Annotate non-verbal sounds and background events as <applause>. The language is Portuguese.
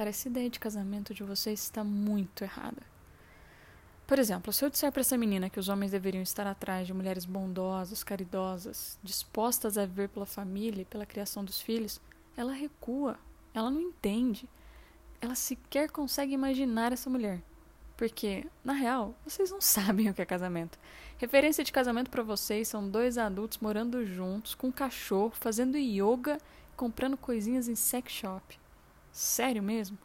Cara, essa ideia de casamento de vocês está muito errada. Por exemplo, se eu disser para essa menina que os homens deveriam estar atrás de mulheres bondosas, caridosas, dispostas a viver pela família e pela criação dos filhos, ela recua. Ela não entende. Ela sequer consegue imaginar essa mulher. Porque, na real, vocês não <laughs> sabem o que é casamento. Referência de casamento para vocês são dois adultos morando juntos, com um cachorro, fazendo yoga, comprando coisinhas em sex shop. Sério mesmo?